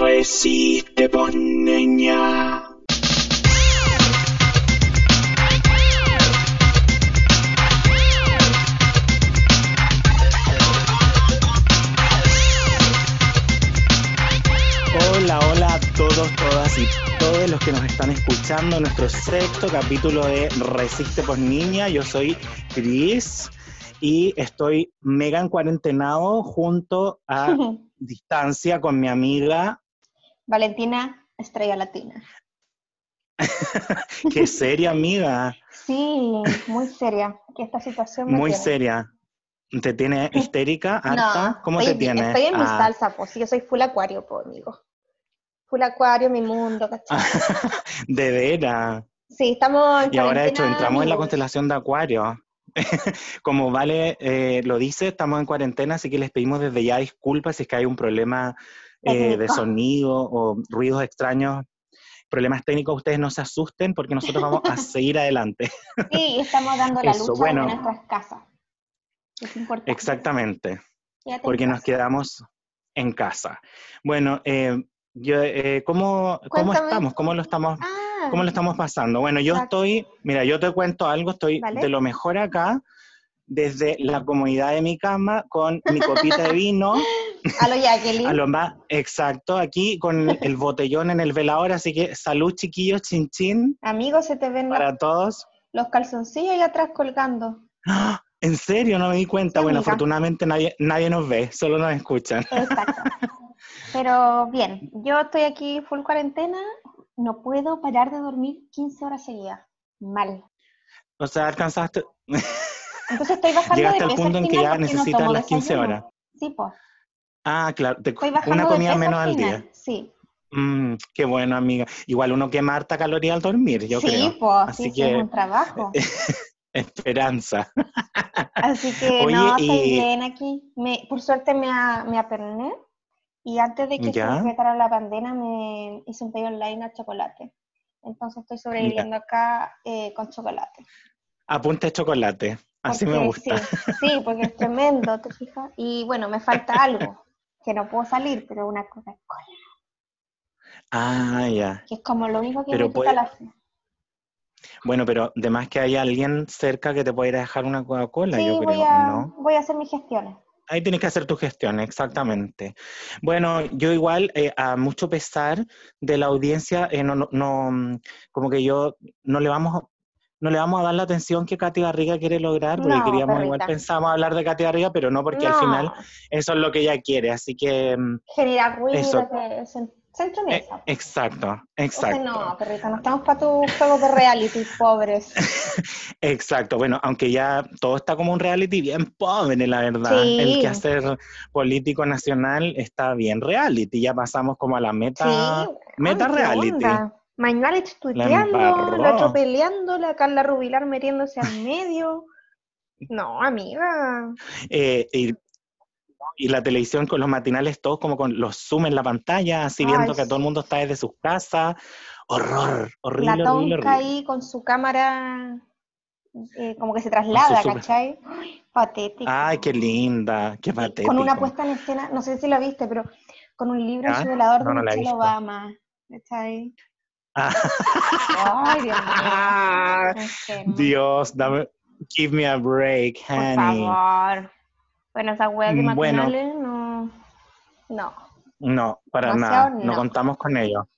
Resiste, pues niña. Hola, hola a todos, todas y todos los que nos están escuchando en nuestro sexto capítulo de Resiste por Niña. Yo soy Cris y estoy mega en cuarentenado junto a distancia con mi amiga. Valentina, estrella latina. Qué seria, amiga. Sí, muy seria. Que esta situación me Muy tiene. seria. ¿Te tiene histérica, harta? No, ¿Cómo estoy, te tiene? Estoy en mi Ah. salsa, pues. Yo soy full acuario, pues, amigo. Full acuario, mi mundo, ¿cachai? de veras. Sí, estamos en Y ahora, de hecho, entramos en la constelación de Acuario. Como Vale eh, lo dice, estamos en cuarentena, así que les pedimos desde ya disculpas si es que hay un problema eh, de sonido o ruidos extraños, problemas técnicos. Ustedes no se asusten porque nosotros vamos a seguir adelante. Sí, estamos dando la Eso, lucha bueno. de nuestras casas. Es importante. Exactamente, Quédate en porque nos quedamos en casa. Bueno, eh, yo, eh, ¿cómo, ¿cómo estamos? ¿Cómo lo estamos Ah, ¿Cómo lo estamos pasando? Bueno, yo Exacto. estoy, mira, yo te cuento algo, estoy Vale. de lo mejor acá, desde la comodidad de mi cama, con mi copita de vino, a lo Jacqueline. a lo más exacto, aquí con el botellón en el velador, así que salud chiquillos, chin chin, Amigos, se te ven los, para todos. los calzoncillos ahí atrás colgando. ¡Ah! En serio, no me di cuenta. Sí, bueno, amiga. afortunadamente nadie, nadie nos ve, solo nos escuchan. Exacto. Pero bien, yo estoy aquí full cuarentena, no puedo parar de dormir 15 horas seguidas. Mal. O sea, alcanzaste, Entonces estoy bajando llegaste de al peso punto al en que ya no necesitas tomo las 15 desayuno. horas. Sí, pues. Ah, claro, te- Estoy bajando una de comida peso menos al final. día. Sí. Mm, qué bueno, amiga. Igual uno quema harta caloría al dormir, yo sí, creo. pues, Así sí, sí, que- es un trabajo. Esperanza. Así que Oye, no, estoy y- bien aquí. Me, por suerte me, a- me aperné y antes de que Ya. se decretara la pandemia me hice un pedido online a chocolate. Entonces estoy sobreviviendo acá eh, con chocolate. Apunte de chocolate. Así me gusta. Sí, sí, porque es tremendo, ¿te fijas? Y bueno, me falta algo, que no puedo salir, pero una Coca-Cola, Ah, ya. que es como lo único que Pero me puede- la sed. Bueno, pero además que hay alguien cerca que te pueda ir a dejar una Coca-Cola, Sí, yo creo, voy a, ¿no? voy a hacer mis gestiones. Ahí tienes que hacer tu gestión, exactamente. Bueno, yo igual, eh, a mucho pesar de la audiencia, eh, no, no, no, como que yo no le vamos, no le vamos a dar la atención que Katy Garriga quiere lograr, porque No, queríamos, igual pensamos hablar de Katy Garriga, pero no porque al final eso es lo que ella quiere, así que, mm, generar ruido, Eso. que se, se eh, entromeza. exacto, exacto. no, perrita, no estamos para tus juegos de reality, pobres. Exacto, bueno, aunque ya todo está como un reality bien pobre, la verdad. Sí. El que hacer político nacional está bien reality, ya pasamos como a la meta, Sí, meta ay, ¿qué reality. onda? Tuiteando, embarró. la otro peleando, la Carla Rubilar metiéndose al medio. No, amiga. Eh, y, y la televisión con los matinales, todos como con los zoom en la pantalla, así Ay, viendo que sí. todo el mundo está desde sus casas. Horror, horrible, la tonca horrible. ahí con su cámara eh, como que se traslada, super- ¿cachai? Ay, patético. Ay, qué linda, qué patético. Con una puesta en escena, no sé si la viste, pero con un libro en ¿Ah? su velador No, de no he Michelle. Obama. ¿Cachai? Ay, Dios mío. Dios, dame, give me a break, Por honey. favor. Bueno, esas weas de Mm, bueno. matinales no. No. No, para nada, no no. contamos con ello.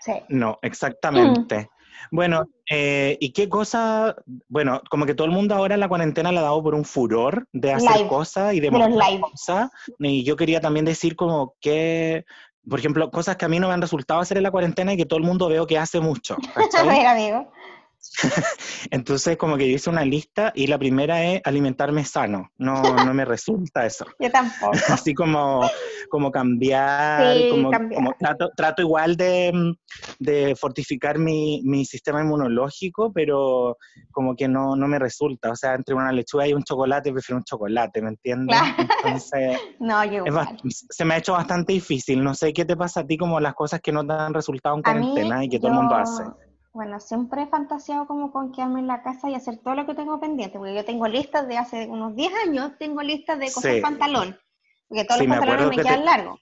Sí. No, exactamente. Bueno, eh, ¿y qué cosa? Bueno, como que todo el mundo ahora en la cuarentena le ha dado por un furor de hacer Live, cosas y de, de mostrar cosas. Y yo quería también decir como que, por ejemplo, cosas que a mí no me han resultado hacer en la cuarentena y que todo el mundo veo que hace mucho. A amigo. Entonces, como que yo hice una lista y la primera es alimentarme sano. No, no me resulta eso. Yo tampoco. Así como, como cambiar, Sí, como, cambiar. como trato, trato igual de, de fortificar mi, mi sistema inmunológico, pero como que no, no me resulta. O sea, entre una lechuga y un chocolate, prefiero un chocolate, ¿me entiendes? Claro. Entonces, No, yo se me ha hecho bastante difícil. No sé qué te pasa a ti como las cosas que no han resultado en mí, cuarentena y que todo el mundo hace. Bueno, siempre he fantaseado como con quedarme en la casa y hacer todo lo que tengo pendiente, porque yo tengo listas de hace unos 10 años, tengo listas de cosas Sí. pantalón, porque todos Sí, los me pantalones me te- quedan largos.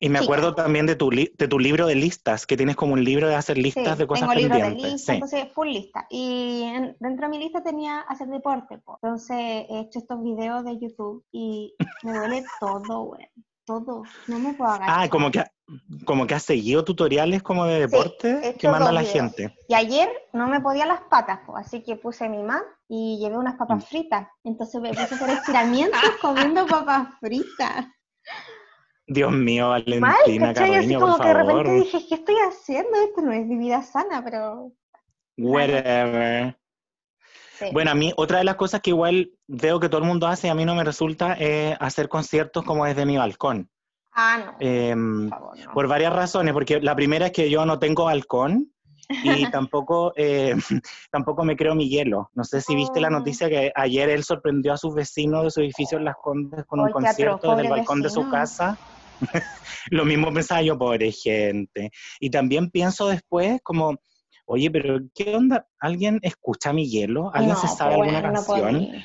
Y me acuerdo también de tu, li- de tu libro de listas, que tienes como un libro de hacer listas Sí, de cosas tengo libros de pendientes. lista, sí. entonces full lista. Y en- dentro de mi lista tenía hacer deporte, po. entonces he hecho estos videos de YouTube y me duele todo, güey, todo. No me puedo agachar. Ah, como que, como que has seguido tutoriales como de deporte que manda la videos. gente. Y ayer no me podía las patas, así que puse mi man y llevé unas Mm. papas fritas. Entonces me puse a hacer estiramientos comiendo papas fritas. Dios mío, Mal, Valentina ¿cachai? Así por como que de repente dije, ¿qué estoy haciendo? Esto no es mi vida sana, pero... Whatever. sí. Bueno, a mí otra de las cosas que igual veo que todo el mundo hace y a mí no me resulta es hacer conciertos como desde mi balcón. Ah, no, Em, por favor, no. por varias razones, porque la primera es que yo no tengo balcón y tampoco, eh, tampoco me creo mi hielo. No sé si viste la Oh. noticia que ayer él sorprendió a sus vecinos de su edificio en Las Condes con un concierto desde el balcón de su casa. Lo mismo pensaba yo, pobre gente. Y también pienso después como, oye, pero ¿qué onda? ¿Alguien escucha mi hielo? ¿Alguien No, se sabe pues, alguna no canción? podía.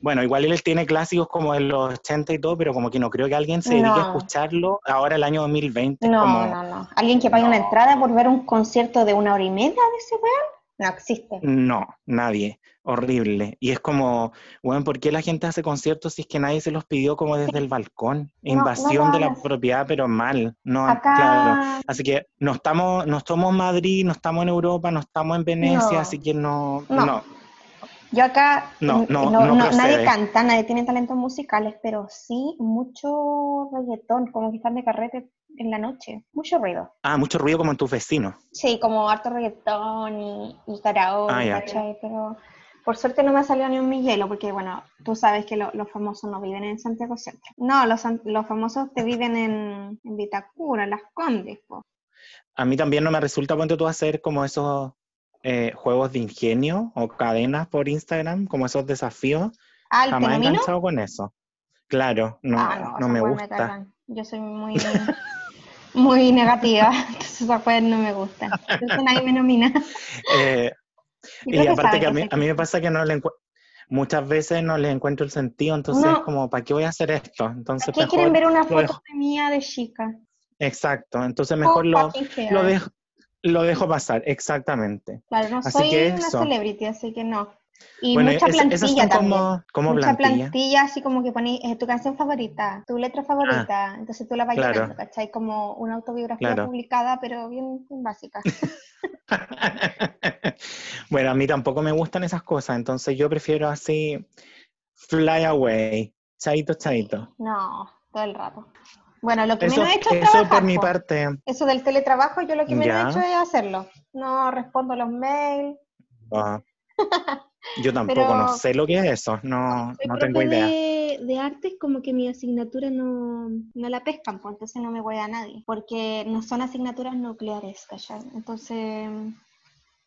Bueno, igual él tiene clásicos como de los 80 y todo, pero como que no creo que alguien se dedique a escucharlo ahora el año 2020. es No, como, no, no. ¿Alguien que pague una entrada por ver un concierto de una hora y media de ese weón? No existe. No, nadie. Horrible. Y es como, bueno, ¿por qué la gente hace conciertos si es que nadie se los pidió como desde el balcón? no Invasión de la propiedad, pero mal. No, Acá, claro. Así que no estamos, no estamos en Madrid, no estamos en Europa, no estamos en Venecia, así que no, No. Yo acá, No, no, no nadie canta, nadie tiene talentos musicales, pero sí mucho reggaetón, como que están de carrete en la noche. Mucho ruido. Ah, mucho ruido como en tus vecinos. Sí, como harto reggaetón y, y karaoke, Ah. ¿cachai? Pero por suerte no me ha salido ni un mi hielo, porque bueno, tú sabes que lo- los famosos no viven en Santiago Centro. No, los, los famosos te viven en, en Vitacura, en Las Condes, po. A mí también no me resulta, ponte tú, hacer como esos eh, juegos de ingenio o cadenas por Instagram, como esos desafíos. Ah, ¿el Jamás he enganchado con eso. Claro, no, ah, no, me gusta. Yo soy muy, muy negativa, entonces esas weas no me gustan. Entonces nadie me nomina. Eh, y aparte que a mí, a mí me pasa que no le encu- muchas veces no les encuentro el sentido, entonces No. como, ¿para qué voy a hacer esto? Entonces ¿Qué mejor quieren ver una foto de mía de chica? Exacto, entonces mejor Oh, lo, lo dejo, lo dejo pasar, exactamente. Claro, no Así soy que una eso. celebrity, así que no. Y bueno, mucha es- plantilla también. como, como mucha plantilla. plantilla, así como que pones tu canción favorita, tu letra favorita, entonces tú la vas claro. llenando, ¿cachai? Como una autobiografía Claro. publicada, pero bien, bien básica. bueno, a mí tampoco me gustan esas cosas, entonces yo prefiero así, fly away, chaito, chaito. No, todo el rato. Bueno, lo que Eso, menos he hecho es eso trabajar. por mi parte. Eso del teletrabajo, yo lo que menos Ya. he hecho es hacerlo. No respondo los mails. ah, yo tampoco, Pero- no sé lo que es eso, no, no tengo idea. de, de artes, como que mi asignatura no, no la pescan, pues entonces no me voy a nadie, porque no son asignaturas nucleares, ¿cachai? Entonces,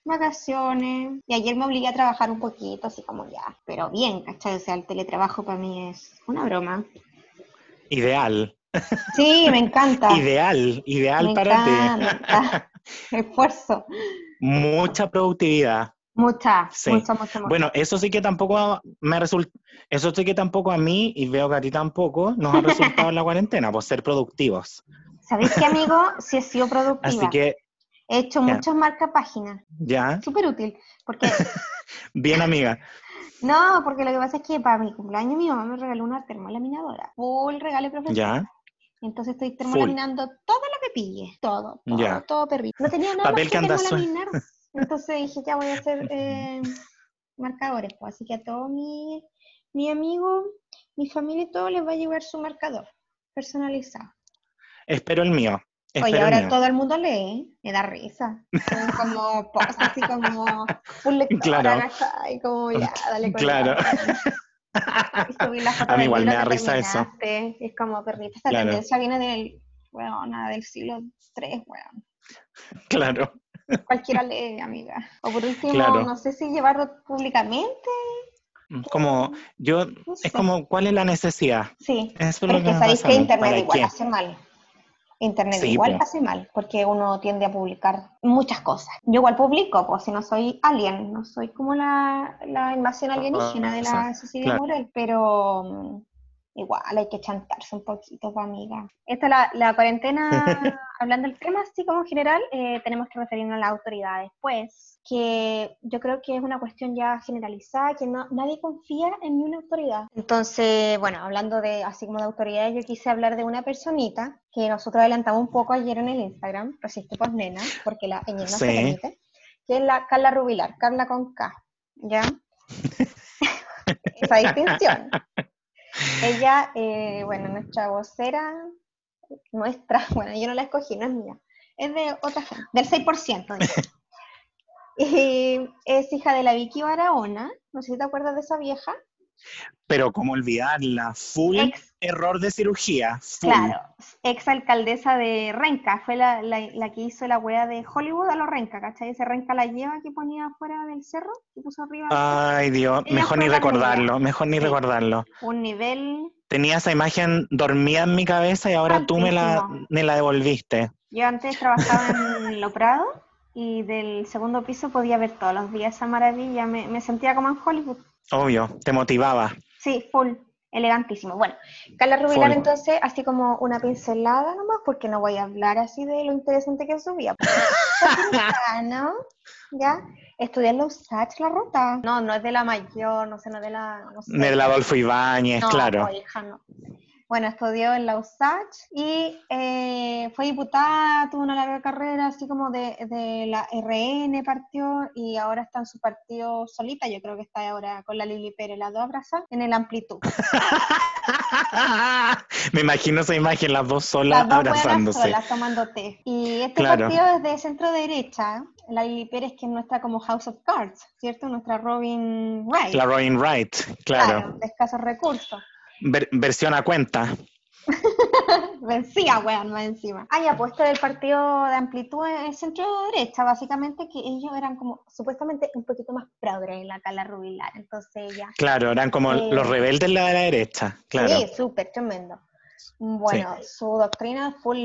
vacaciones, y ayer me obligué a trabajar un poquito, así como ya, pero bien, ¿cachai? O sea, el teletrabajo para mí es una broma. Ideal, Sí, me encanta. ideal, ideal me para ti. encanta. Esfuerzo. Mucha productividad. Mucha, Sí. mucha, mucha, mucha. Bueno, eso sí que tampoco me resulta, eso sí que tampoco a mí, y veo que a ti tampoco, nos ha resultado en la cuarentena, por ser productivos. ¿Sabéis qué, amigo? Sí he sido productiva. Así que, He hecho Ya. muchas marcapáginas. ya, Súper útil. Porque bien amiga. No, porque lo que pasa es que para mi cumpleaños mi mamá me regaló una termolaminadora. Full regalo profesor. Ya, Entonces estoy termolaminando todo lo que pille. Todo, todo, todo perrito. No tenía nada Papel más que termolaminar. Entonces dije, ya voy a hacer eh, marcadores. Pues. Así que a todos mis mi amigos, mi familia y todo les va a llevar su marcador personalizado. espero el mío. Oye, Espero el ahora mío. todo el mundo lee, me da risa. Son como posts así como full lectora, Claro. ¿cachai? Como ya, dale con Claro. Y subí la foto A mí igual me da risa eso. Es como perrita. Esta Claro. tendencia viene del, bueno, nada, del siglo III, weón. Claro. Cualquiera lee, amiga. O por último, Claro. no sé si llevarlo públicamente. Como, yo, No sé. es como, ¿cuál es la necesidad? Sí. Eso es lo que que sabéis que. Internet ¿Para igual hace mal. Internet Sí, igual hace mal, porque uno tiende a publicar muchas cosas. Yo igual publico, pues si no soy alien, no soy como la, la invasión alienígena de la Cecilia claro. Morel, pero mm, igual hay que chantarse un poquito, pues, amiga. Esta la, la cuarentena, hablando del tema así como general, eh, tenemos que referirnos a las autoridades, pues, que yo creo que es una cuestión ya generalizada, que no, nadie confía en ni una autoridad. Entonces, bueno, hablando de así como de autoridades, yo quise hablar de una personita que nosotros adelantamos un poco ayer en el Instagram, Resiste por Nena, porque la ñ no se Sí. permite, que es la Carla Rubilar, Carla con K, ¿ya? Esa distinción. Ella, eh, bueno, nuestra vocera, nuestra, bueno, yo no la escogí, no es mía, es de otra gente, del 6%. dice. Y es hija de la Vicky Barahona, no sé si te acuerdas de esa vieja. Pero cómo olvidarla, full Ex- error de cirugía, full. Claro, ex alcaldesa de Renca, fue la, la- la que hizo la wea de Hollywood a los Renca, ¿cachai? Ese Renca la lleva que ponía afuera del cerro, que puso arriba Ay, Dios, Ella mejor ni recordarlo, mejor ni Sí. recordarlo. un nivel. Tenía esa imagen dormida en mi cabeza y ahora tú me la, Altísimo. me la devolviste. Yo antes trabajaba en Lo Prado y del segundo piso podía ver todos los días esa maravilla, me, me sentía como en Hollywood. Obvio, te motivaba. Sí, full, elegantísimo. Bueno, Carla Rubilar Full. entonces, así como una pincelada nomás, porque no voy a hablar así de lo interesante que es su vida. ¿no? ¿Ya? Estudié en la USACH, la ruta. No, no es de la mayor, no sé, no es de la... No sé. Del Adolfo Ibáñez, No, claro. no, hija, no. Bueno, estudió en la USACH y eh, fue diputada, tuvo una larga carrera, así como de, de la RN partió y ahora está en su partido solita, yo creo que está ahora con la Lili Pérez, las dos abrazadas, en el Amplitud. Me imagino esa imagen, las dos solas Las dos abrazándose. solas tomando té. Y este Claro. partido es de centro derecha, la Lili Pérez que es nuestra como House of Cards, ¿cierto? Nuestra Robin Wright. La Robin Wright, claro. de escasos recursos. Ver- versión a cuenta. Vencía, weón, más encima. Ah, ya, pues esto del partido de amplitud es centro derecha, básicamente que ellos eran como supuestamente un poquito más progres en la Carla Rubilar, entonces ya. Claro, eran como Eh. los rebeldes de la, de la derecha, claro. Sí, súper tremendo. Bueno, su doctrina es full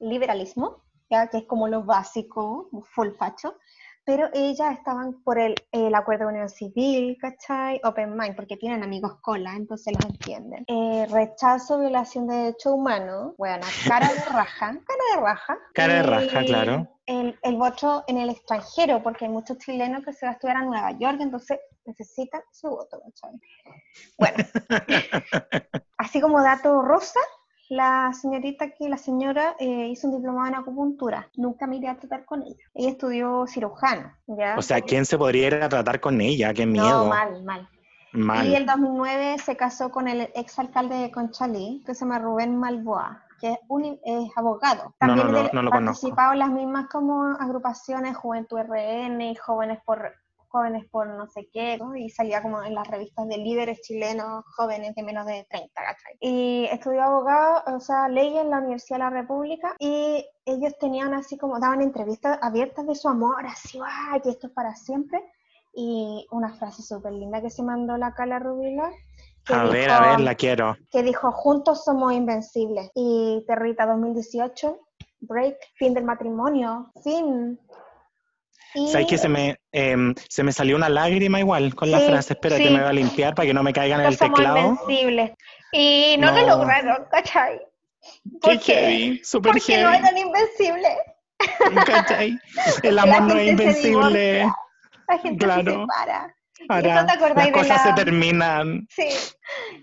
neoliberalismo, ya que es como lo básico, full facho, pero ellas estaban por el, el acuerdo de unión civil, ¿cachai? Open mind, porque tienen amigos cola, entonces los entienden. Eh, rechazo, violación de derechos humanos, bueno, cara de raja, cara de raja. Cara de Y raja, claro. El, el voto en el extranjero, porque hay muchos chilenos que se va a estudiar a Nueva York, entonces necesitan su voto, ¿cachai? Bueno, así como dato rosa, la señorita que la señora eh, hizo un diplomado en acupuntura. Nunca me iré a tratar con ella. Ella estudió cirujano, ¿ya? O sea, ¿quién se podría ir a tratar con ella? Qué no, miedo. mal, mal. Mal. Y el 2009 se casó con el exalcalde de Conchalí, que se llama Rubén Malboa, que es, un, es abogado. No, no, También no, no lo participado en las mismas como agrupaciones, Juventud RN, y Jóvenes por jóvenes por no sé qué, ¿no? y salía como en las revistas de líderes chilenos jóvenes de menos de 30, ¿cachai? Y estudió abogado, o sea, ley en la Universidad de la República, y ellos tenían así como, daban entrevistas abiertas de su amor, así, ¡ay, que esto es para siempre! Y una frase súper linda que se mandó la Cala Rubila. que A ver, dijo- a ver, la quiero. que dijo, juntos somos invencibles. Y Territa 2018, break, fin del matrimonio, fin. Y ¿Sabes que se me, em, se me salió una lágrima igual con la Sí, frase? Espérate, sí. me voy a limpiar para que no me caiga en el teclado. invencibles. Y no, lo No. lograron, ¿cachai? Qué heavy, súper Porque no heavy. eran invencibles. ¿cachai? El amor no es se invencible. La gente se Claro. separa. ¿Y Ahora, te acordáis las cosas la- se terminan. Sí,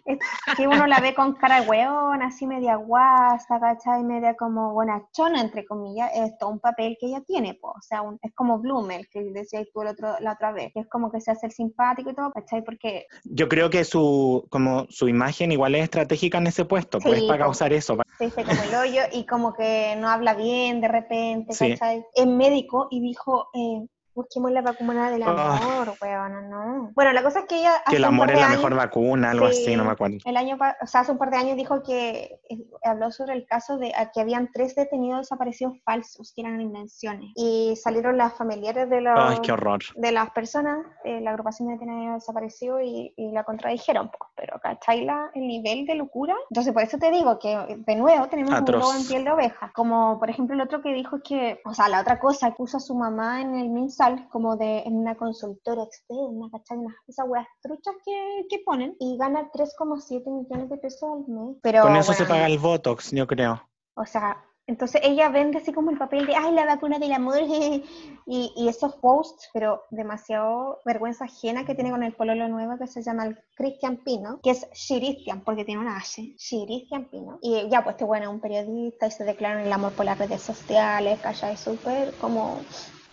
es que uno la ve con cara de hueón, así media guasa, ¿cachai? Media como bonachona, entre comillas, es todo un papel que ella tiene, po. o sea, un- es como Blumel, que decías tú el otro, la otra vez, es como que se hace el simpático y todo, ¿cachai? Porque Yo creo que su, como su imagen igual es estratégica en ese puesto, pues Sí, para po. causar eso. pa- se dice como el hoyo y como que no habla bien de repente, Sí. ¿cachai? Es médico y dijo, eh, busquemos la vacuna del Ah. amor, weón, no. Bueno, la cosa es que ella... Que hace el un amor es la años- mejor vacuna, algo Sí. así, no me acuerdo. El año, o sea, hace un par de años dijo que eh, habló sobre el caso de que habían tres detenidos desaparecidos falsos que eran invenciones y salieron las familiares de los Ay, qué horror. de las personas, de la agrupación de detenidos desaparecidos y, y la contradijeron, pues, pero ¿cachai la, el nivel de locura? Entonces, por eso te digo que, de nuevo, tenemos un lobo en piel de oveja. Como, por ejemplo, el otro que dijo que, o sea, la otra cosa, que puso a su mamá en el MinSal como de en una consultora externa, ¿cachai? Esas weas truchas que, que ponen y gana 3,7 millones de pesos al mes. Pero, Con eso se bueno, paga el Botox, yo creo. o sea, entonces ella vende así como el papel de, ay, la vacuna del amor, y, y esos posts, pero demasiado vergüenza ajena que tiene con el pololo nuevo que se llama el Christian Pino, que es Shiristian, porque tiene una H, Shiristian Pino. Y ya, pues este bueno es un periodista y se declara en el amor por las redes sociales, ¿cachai? Súper como...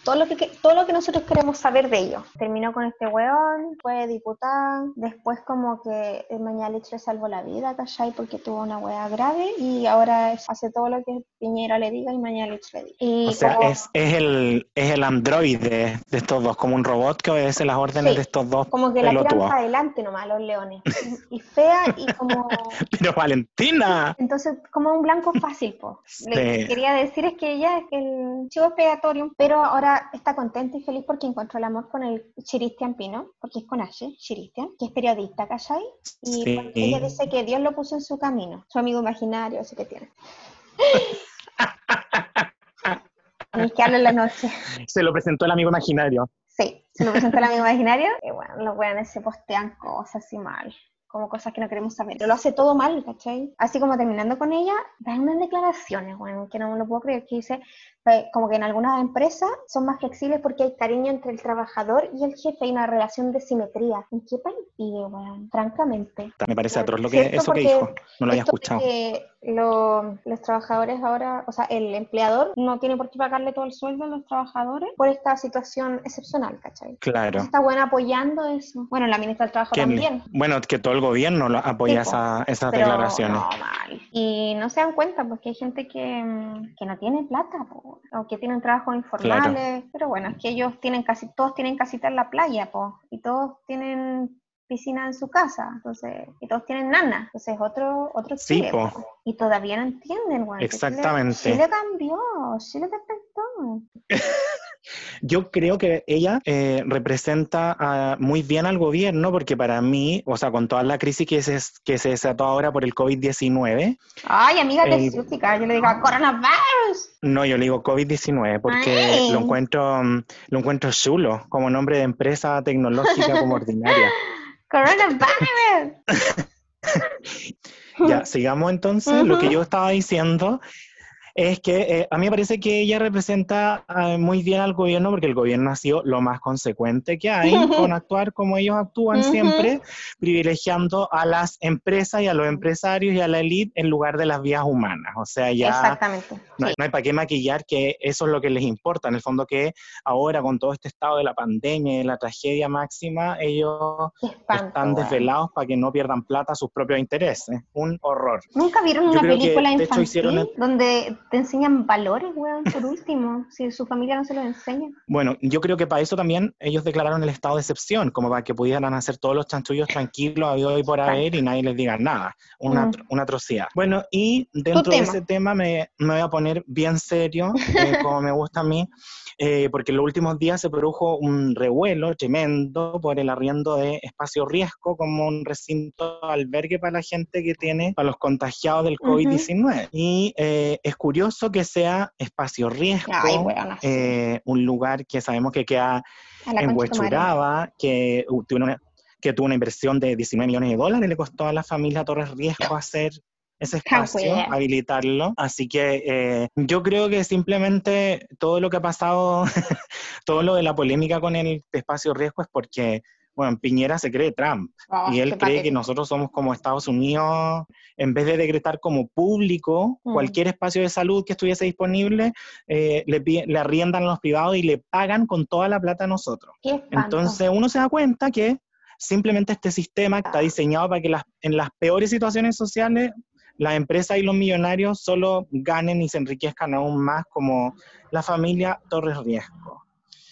Todo lo, que, todo lo que nosotros queremos saber de ellos. Terminó con este weón, fue diputada, después como que Mañalich le salvó la vida, ¿cachai? Porque tuvo una wea grave y ahora hace todo lo que Piñera le diga y Mañalich le diga. Y O sea, como- es, es el, es el androide de estos dos, como un robot que obedece las órdenes Sí, de estos dos como que la tiran para adelante nomás los leones. Y, y fea y como... Pero Valentina, Entonces, como un blanco fácil, po. Lo que Sí. quería decir es que ella es el chivo expiatorio, pero ahora está contenta y feliz porque encontró el amor con el Chiristian Pino, porque es con H, Chiristian, que es periodista, ¿cachai? Y Sí. pues, ella dice que Dios lo puso en su camino, su amigo imaginario, ese que tiene. Ni que habla en la noche. se lo presentó el amigo imaginario. Sí, se lo presenta el amigo imaginario y bueno, los weones se postean cosas así mal, como cosas que no queremos saber. Pero lo hace todo mal, ¿cachai? Así como terminando con ella, dan unas declaraciones, bueno, que no me lo puedo creer, que dice eh, como que en algunas empresas son más flexibles porque hay cariño entre el trabajador y el jefe, hay una relación de simetría. ¿En qué país vive, weón? Francamente. Me parece Bueno, atroz lo que, eso que dijo. No lo había escuchado. que lo- los trabajadores ahora, o sea, el empleador no tiene por qué pagarle todo el sueldo a los trabajadores por esta situación excepcional, ¿cachai? Claro. Está buena apoyando eso. Bueno, la ministra del Trabajo Que- también. bueno, que todo el gobierno lo apoya Sí, esa- esas Pero declaraciones. no, mal. Y no se dan cuenta porque hay gente que, que no tiene plata po, o que tienen trabajos informales. Pero bueno, es que ellos tienen casi, todos tienen casita en la playa, po, y todos tienen piscina en su casa, entonces, y todos tienen nana, entonces otro, otro Sí, Chile, po. po. y todavía no entienden, que Chile- Exactamente. Chile cambió, Chile despertó. Yo creo que ella eh, representa ah, muy bien al gobierno porque para mí, o sea, con toda la crisis que se, que se desató ahora por el COVID-19, Ay, amiga El- lesiótica, yo le digo, coronavirus. no, yo le digo COVID-19 porque Ay. lo encuentro, mm, lo encuentro chulo como nombre de empresa tecnológica como ordinaria. Coronavirus. Ya, sigamos entonces. Lo que yo estaba diciendo es que eh, a mí me parece que ella representa eh, muy bien al gobierno porque el gobierno ha sido lo más consecuente que hay con actuar como ellos actúan siempre, privilegiando a las empresas y a los empresarios y a la élite en lugar de las vías humanas. O sea, ya Exactamente. no, hay- sí. no hay para qué maquillar que eso es lo que les importa. En el fondo que ahora con todo este estado de la pandemia y de la tragedia máxima, ellos espanto, están desvelados para que no pierdan plata a sus propios intereses. Un horror. ¿Nunca vieron Yo una que, película hecho, infantil hicieron donde te enseñan valores, weón, por último? si su familia no se los enseña. Bueno, yo creo que para eso también ellos declararon el estado de excepción, como para que pudieran hacer todos los chanchullos tranquilos, habido y por haber, y nadie les diga nada. Una, Mm. una atrocidad. Bueno, y dentro de ese tema me, me voy a poner bien serio, eh, como me gusta a mí, eh, porque en los últimos días se produjo un revuelo tremendo por el arriendo de espacio riesgo como un recinto albergue para la gente que tiene, para los contagiados del Ujú. COVID-19. Y eh, es curioso que sea espacio riesgo, Ay, eh, un lugar que sabemos que queda en. Huechuraba, que uh, tuvo una, que tuvo una inversión de 19 millones de dólares, le costó a la familia Torres Riesgo hacer ese espacio, habilitarlo. Así que eh, yo creo que simplemente todo lo que ha pasado, todo lo de la polémica con el espacio riesgo es porque, bueno, Piñera se cree Trump Oh, y él qué cree que nosotros somos como Estados Unidos, en vez de decretar como público Mm. cualquier espacio de salud que estuviese disponible, eh, le, le arriendan a los privados y le pagan con toda la plata a nosotros. Entonces uno se da cuenta que simplemente este sistema está diseñado para que las, en las peores situaciones sociales las empresas y los millonarios solo ganen y se enriquezcan aún más como la familia Torres Riesgo.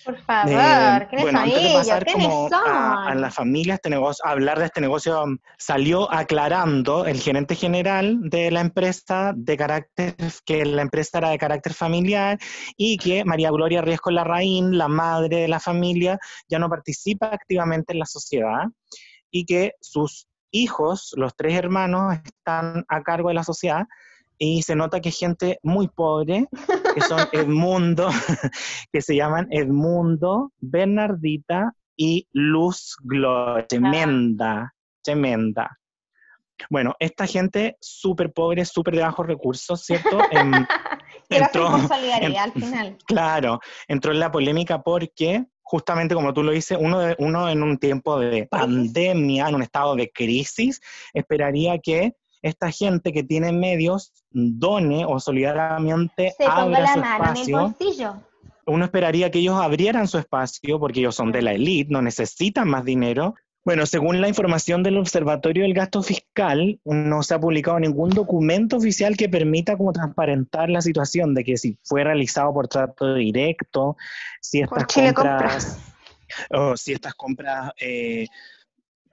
Por favor, Eh, ¿quiénes bueno, antes de pasar ¿Quiénes como a, a la familia, este negocio, a hablar de este negocio, um, salió aclarando el gerente general de la empresa de carácter, que la empresa era de carácter familiar y que María Gloria Riesco Larraín, la madre de la familia, ya no participa activamente en la sociedad y que sus hijos, los tres hermanos, están a cargo de la sociedad y se nota que es gente muy pobre que son Edmundo, que se llaman Edmundo, Bernardita y Luz Gloria. Tremenda, tremenda. Bueno, esta gente súper pobre, súper de bajos recursos, ¿cierto? Em, entró, solidaridad al final. Claro, entró en la polémica porque justamente como tú lo dices, uno, de, uno en un tiempo de pandemia, en un estado de crisis, esperaría que esta gente que tiene medios done o solidariamente Se abra ponga la su mano en el bolsillo. Uno esperaría que ellos abrieran su espacio porque ellos son de la élite, no necesitan más dinero. Bueno, según la información del Observatorio del Gasto Fiscal, no se ha publicado ningún documento oficial que permita como transparentar la situación de que si fue realizado por trato directo, si estas compras, o si estas compras, eh,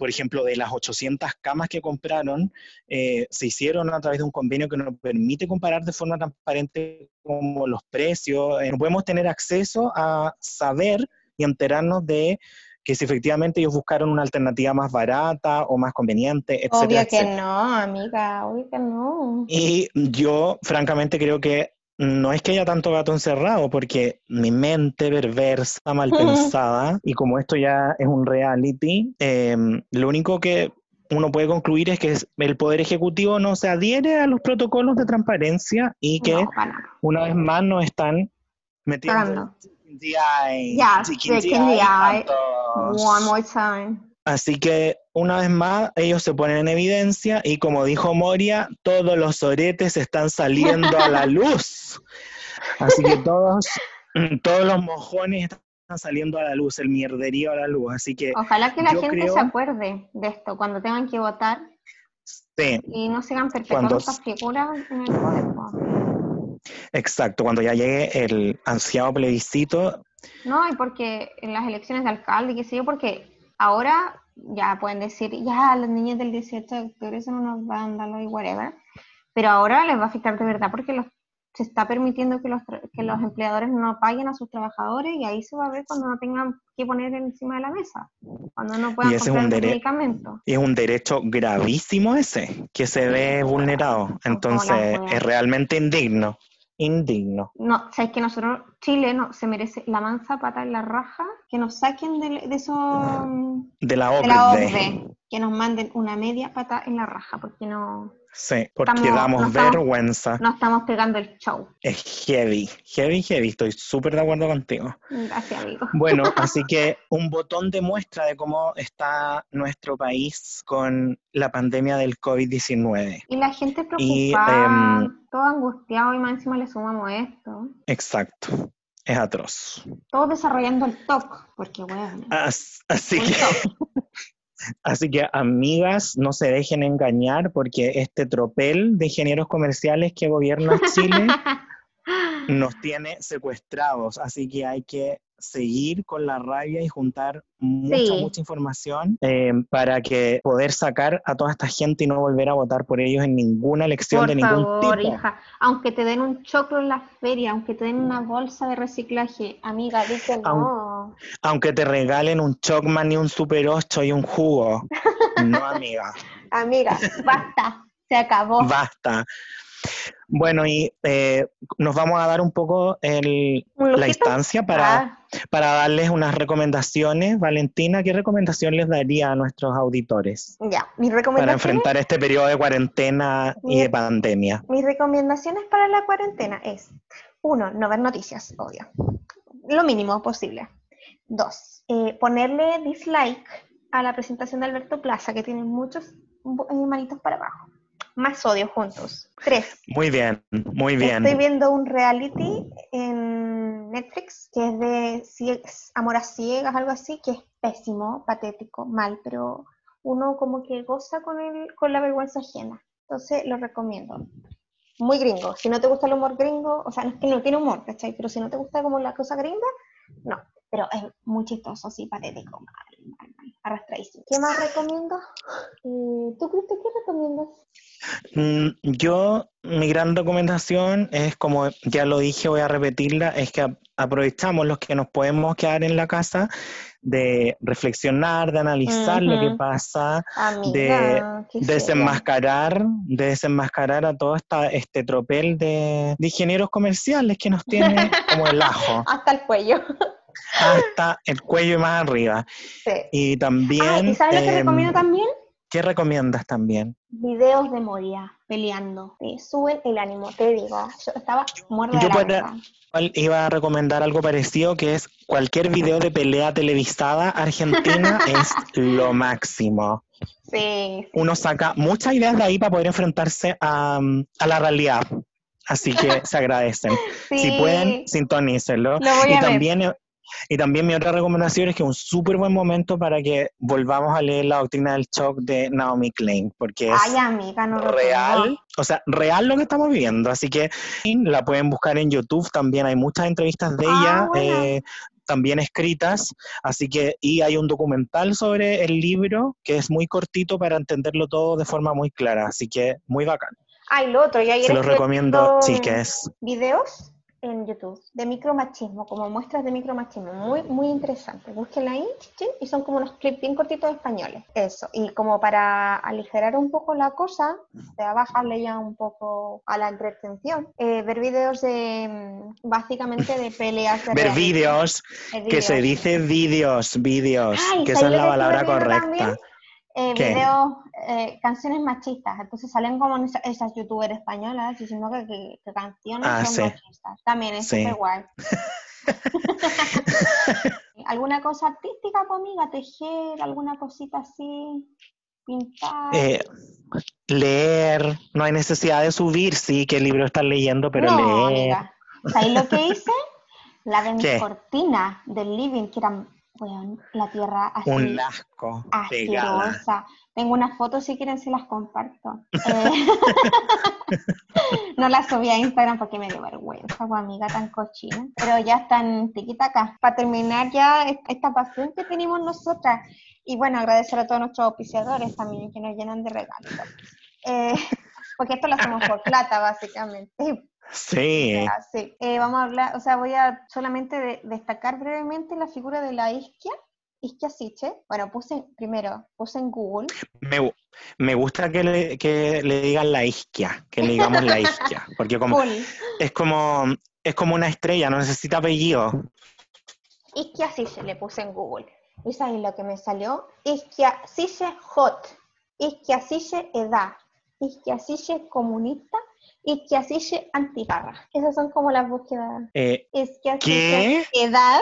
por ejemplo, de las 800 camas que compraron, eh, se hicieron a través de un convenio que nos permite comparar de forma transparente como los precios. Eh, no podemos tener acceso a saber y enterarnos de que si efectivamente ellos buscaron una alternativa más barata o más conveniente, etcétera, Obvio que etcétera. no, amiga, obvio que no. Y yo, francamente, creo que no es que haya tanto gato encerrado, porque mi mente perversa, mal pensada, y como esto ya es un reality, eh, lo único que uno puede concluir es que el Poder Ejecutivo no se adhiere a los protocolos de transparencia y que No, una vez más nos están metiendo. One more time. Así que una vez más ellos se ponen en evidencia y como dijo Moria, todos los oretes están saliendo a la luz. Así que todos, todos los mojones están saliendo a la luz, el mierderío a la luz. Así que Ojalá que la gente creo- se acuerde de esto cuando tengan que votar sí, y no sigan perpetuando Cuando- estas figuras en el poder. po. exacto, cuando ya llegue el ansiado plebiscito, No, y porque en las elecciones de alcalde, qué sé yo, porque ahora ya pueden decir, ya, los niños del 18 de octubre son unos vándalos y whatever, pero ahora les va a afectar de verdad porque los, se está permitiendo que los, que los empleadores no paguen a sus trabajadores y ahí se va a ver cuando no tengan que poner encima de la mesa, cuando no puedan Y ese es comprar un medicamentos. es un derecho gravísimo ese, que se ve vulnerado. Entonces es realmente indigno, indigno. No, sabes que nosotros, Chile, no, se merece la mansa pata en la raja, que nos saquen de, de eso, De la de la OCDE. OCDE, que nos manden una media pata en la raja, porque no, Sí, porque Estamos- damos no estamos- vergüenza. no estamos pegando el show. Es heavy, heavy, heavy. Estoy súper de acuerdo contigo. Gracias, amigo. Bueno, así que un botón de muestra de cómo está nuestro país con la pandemia del COVID-19. Y la gente Y, preocupada, em, todo angustiado, y más encima le sumamos esto. Exacto. Es atroz. Todos desarrollando el TOC, porque bueno, As- Así que. así que, amigas, no se dejen engañar porque este tropel de ingenieros comerciales que gobierna Chile nos tiene secuestrados, así que hay que seguir con la rabia y juntar mucha, Sí. mucha información eh, para que poder sacar a toda esta gente y no volver a votar por ellos en ninguna elección Por de ningún favor, tipo. hija, aunque te den un choclo en la feria, aunque te den una bolsa de reciclaje, amiga, di que no. Aunque te regalen un Chocman y un Super 8 y un jugo. No, amiga, Amiga, basta, se acabó. basta. Bueno, y eh, nos vamos a dar un poco el- ¿Un la instancia para, Ah, para darles unas recomendaciones. Valentina, ¿qué recomendación les daría a nuestros auditores ya, mis para enfrentar este periodo de cuarentena y de pandemia? mis recomendaciones para la cuarentena es, uno, no ver noticias, obvio. Lo mínimo posible. Dos, eh, ponerle dislike a la presentación de Alberto Plaza, que tiene muchos manitos para abajo. Más odio juntos. Tres, Muy bien, muy bien. Estoy viendo un reality en Netflix que es de Amor a Ciegas, algo así, que es pésimo, patético, mal, pero uno como que goza con, el, con la vergüenza ajena. Entonces lo recomiendo. Muy gringo. Si no te gusta el humor gringo, o sea, no es que no tiene humor, ¿cachai? Pero si no te gusta como la cosa gringa, no. Pero es muy chistoso, sí, patético, mal. Arrastradísimo. ¿Qué más recomiendo? Eh, ¿Tú, Cristian, qué recomiendas? Mm, Yo, mi gran recomendación es, como ya lo dije, voy a repetirla, es que aprovechamos los que nos podemos quedar en la casa de reflexionar, de analizar lo que pasa, Amiga, seria. desenmascarar, de desenmascarar a todo esta, este tropel de, de ingenieros comerciales que nos tiene como el ajo, Hasta el cuello. Hasta el cuello y más arriba. Sí. Y también, Ah, ¿y sabes lo que em, recomiendo también? ¿qué recomiendas también? Videos de Moria peleando. Te suben el ánimo, te digo. Yo estaba muerta Yo de la risa. Igual Iba a recomendar algo parecido, que es cualquier video de pelea televisada argentina es lo máximo. Sí, Uno saca muchas ideas de ahí para poder enfrentarse a, a la realidad. Así que se agradecen. sí. Si pueden, sintonícenlo. Lo voy y ver. también, y también mi otra recomendación es que es un súper buen momento para que volvamos a leer la doctrina del shock de Naomi Klein, porque es Ay, amiga, no lo real, o sea, real lo que estamos viviendo. Así que la pueden buscar en YouTube, también hay muchas entrevistas de Ah, ella. bueno. eh, también escritas, así que, y hay un documental sobre el libro que es muy cortito para entenderlo todo de forma muy clara, así que muy bacán. Ay, lo otro, Se los recomiendo, viendo chiques. Videos en YouTube de micromachismo, como muestras de micromachismo, muy, muy interesante. Búsquenla ahí, y son como unos clips bien cortitos españoles. Eso, y como para aligerar un poco la cosa, de bajarle ya un poco a la entretención, eh, ver videos de, mm, básicamente de peleas de Ver vídeos, que se vídeos. dice vídeos, vídeos, que esa es ¿sabes la palabra correcta. también? Eh, videos, eh, canciones machistas. Entonces salen como esa- esas youtubers españolas diciendo que, que- que canciones Ah, son sí. machistas. También es Sí. súper guay. ¿Alguna cosa artística, amiga? Tejer, alguna cosita así, pintar. Eh, leer, no hay necesidad de subir, sí, qué libro estás leyendo, pero no, leer. amiga. ¿Sabéis lo que hice? La de mis ¿Qué? cortinas del living, que eran, weón, la tierra así. Un asco. asquerosa. Tengo unas fotos, si quieren se las comparto. Eh, no las subí a Instagram porque me dio vergüenza, amiga tan cochina. Pero ya están tiquitacas. Para terminar ya est- esta pasión que tenemos nosotras. Y bueno, agradecer a todos nuestros auspiciadores también que nos llenan de regalos. Eh, porque esto lo hacemos por plata, básicamente. Sí. Eh, vamos a hablar, o sea, voy a solamente de- destacar brevemente la figura de la isquia, isquia siche. Bueno, puse primero, puse en Google. Me, gu- me gusta que le, que le digan la isquia, que le digamos la isquia, porque como, Cool. es como es como una estrella, no necesita apellido. Isquia siche le puse en Google. ¿Y sabéis lo que me salió? Isquia siche hot, isquia siche edad, isquia siche comunista, isquia siche antigarra. Esas son como las búsquedas. Eh, Isquia ¿Qué? siche edad,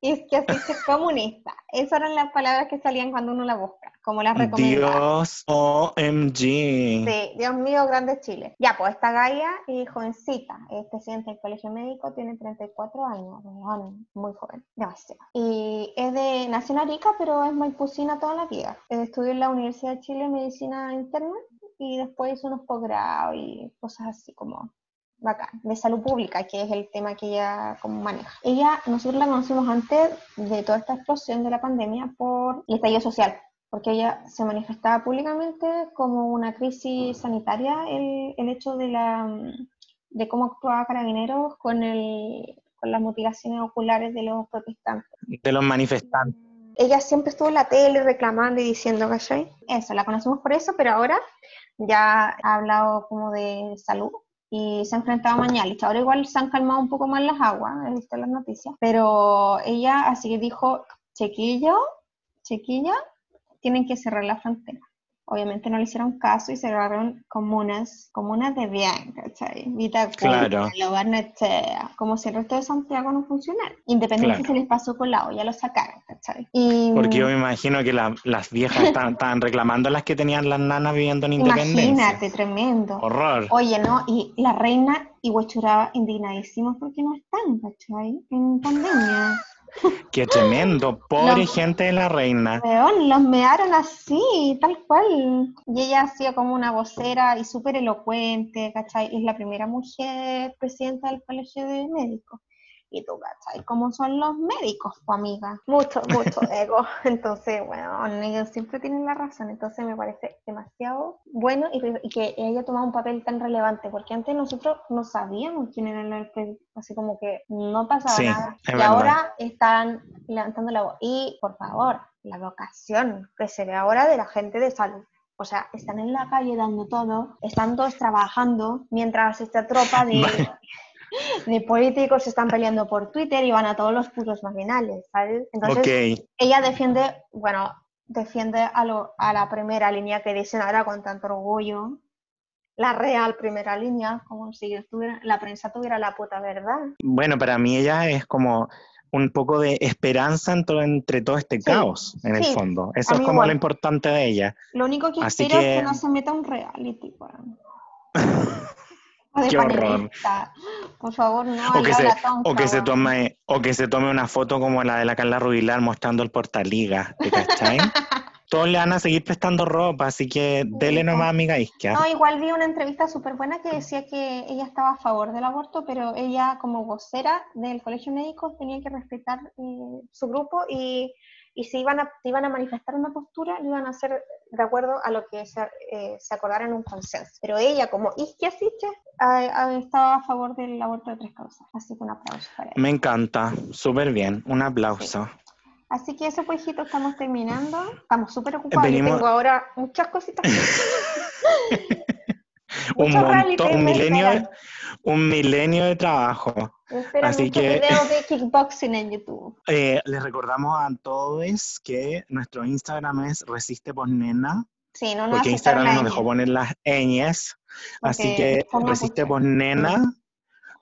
isquia siche comunista. Esas eran las palabras que salían cuando uno la busca, como las recomendadas. Dios, OMG. Sí, Dios mío, grande Chile. Ya, pues esta Gaia, eh, jovencita, es presidenta del colegio médico, tiene 34 años, weón, muy joven, demasiado. Y es de, nació en Arica, pero es maipucina toda la vida. Estudió en la Universidad de Chile Medicina Interna y después unos posgrados y cosas así como bacán, de salud pública, que es el tema que ella como maneja. Ella, nosotros la conocimos antes de toda esta explosión de la pandemia por el estallido social, porque ella se manifestaba públicamente como una crisis sanitaria el, el hecho de la de cómo actuaba Carabineros con el con las mutilaciones oculares de los protestantes. De los manifestantes. Ella siempre estuvo en la tele reclamando y diciendo, ¿cachai? Eso, la conocemos por eso, pero ahora ya ha hablado como de salud y se ha enfrentado a Mañalich. Ahora igual se han calmado un poco más las aguas, he visto las noticias, pero ella así que dijo, chiquillo, chiquilla, tienen que cerrar la frontera. Obviamente no le hicieron caso y cerraron comunas, comunas de bien, ¿cachai? Vitacura, Claro. Lo Barnechea, como si el resto de Santiago no funcionara. Independiente Claro. se les pasó con la olla, lo sacaron, ¿cachai? Y, Porque yo me imagino que la- las viejas estaban, reclamando las que tenían las nanas viviendo en independencia. Imagínate, tremendo. Horror. Oye, ¿no? Y la reina y Huechuraba indignadísimos porque no están, ¿cachai? En pandemia. Qué tremendo. Pobre gente de la reina. Weón, los mearon así, tal cual. Y ella ha sido como una vocera y súper elocuente, ¿cachai? Es la primera mujer presidenta del colegio de médicos. Y tú, ¿cachai? ¿Cómo son los médicos, tu amiga? Mucho, mucho ego. Entonces, bueno, ellos siempre tienen la razón. Entonces me parece demasiado bueno y, y que ella toma un papel tan relevante, porque antes nosotros no sabíamos quién era el así como que no pasaba Sí, nada. Y verdad. ahora están levantando la voz. Y, por favor, la vocación que se ve ahora de la gente de salud. O sea, están en la calle dando todo, están todos trabajando, mientras esta tropa de, de políticos se están peleando por Twitter y van a todos los putos marginales, ¿sabes? Entonces, ella defiende, bueno, defiende a, lo- a la primera línea que dicen ahora con tanto orgullo, la real primera línea, como si estuviera- la prensa tuviera la puta verdad. bueno, para mí ella es como un poco de esperanza en todo- entre todo este Sí, caos, en el fondo. Eso es como igual. lo importante de ella. Lo único que Así espero es que- no se meta un reality. De Qué horror. Por favor, no. O que, se, o, que se tome, o que se tome una foto como la de la Carla Rubilar mostrando el portaliga, ¿te cachai? Todos le van a seguir prestando ropa, así que dele nomás, amiga Isquia. No, igual vi una entrevista súper buena que decía que ella estaba a favor del aborto, pero ella como vocera del colegio médico tenía que respetar eh, su grupo y, y si iban a, iban a manifestar una postura, lo iban a hacer de acuerdo a lo que se, eh, se acordara en un consenso. Pero ella, como Isquia estaba a favor del aborto de tres causas. Así que un aplauso para ella. Me encanta, súper bien, un aplauso. Así que eso, pues, hijito, estamos terminando. Estamos súper ocupados. Yo Venimos- tengo ahora muchas cositas. un montón, un milenio, de- un milenio de trabajo. Me esperan Así que- videos de kickboxing en YouTube. Eh, les recordamos a todos que nuestro Instagram es Resiste Posnena, Sí, no nos porque Instagram nos dejó poner las ñes, así que Resiste. Posnena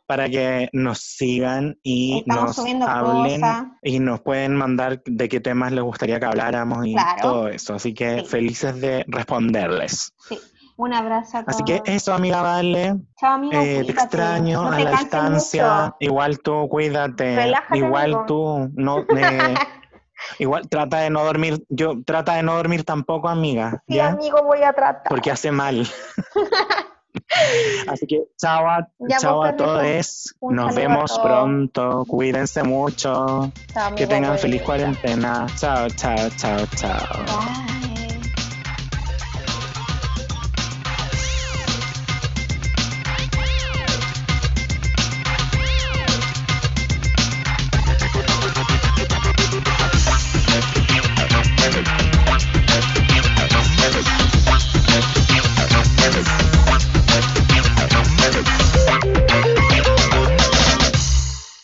para que nos sigan y Estamos nos hablen cosas. y nos pueden mandar de qué temas les gustaría que habláramos y Claro. todo eso, así que Sí. felices de responderles. Sí. Un abrazo a todos. Así que eso, amiga, vale. Chao, amigo. Eh, te extraño No a te la canses distancia. mucho. Igual tú, cuídate. Relájate, Igual amigo. tú, no, eh, igual trata de no dormir. Yo trata de no dormir tampoco, amiga, Sí, ¿ya? amigo, voy a tratar. Porque hace mal. Así que chao a, Ya, chao a todos. Nos a vemos todos. pronto. Cuídense mucho. Chao, Que tengan feliz cuarentena. Chao, chao, chao, chao. Bye.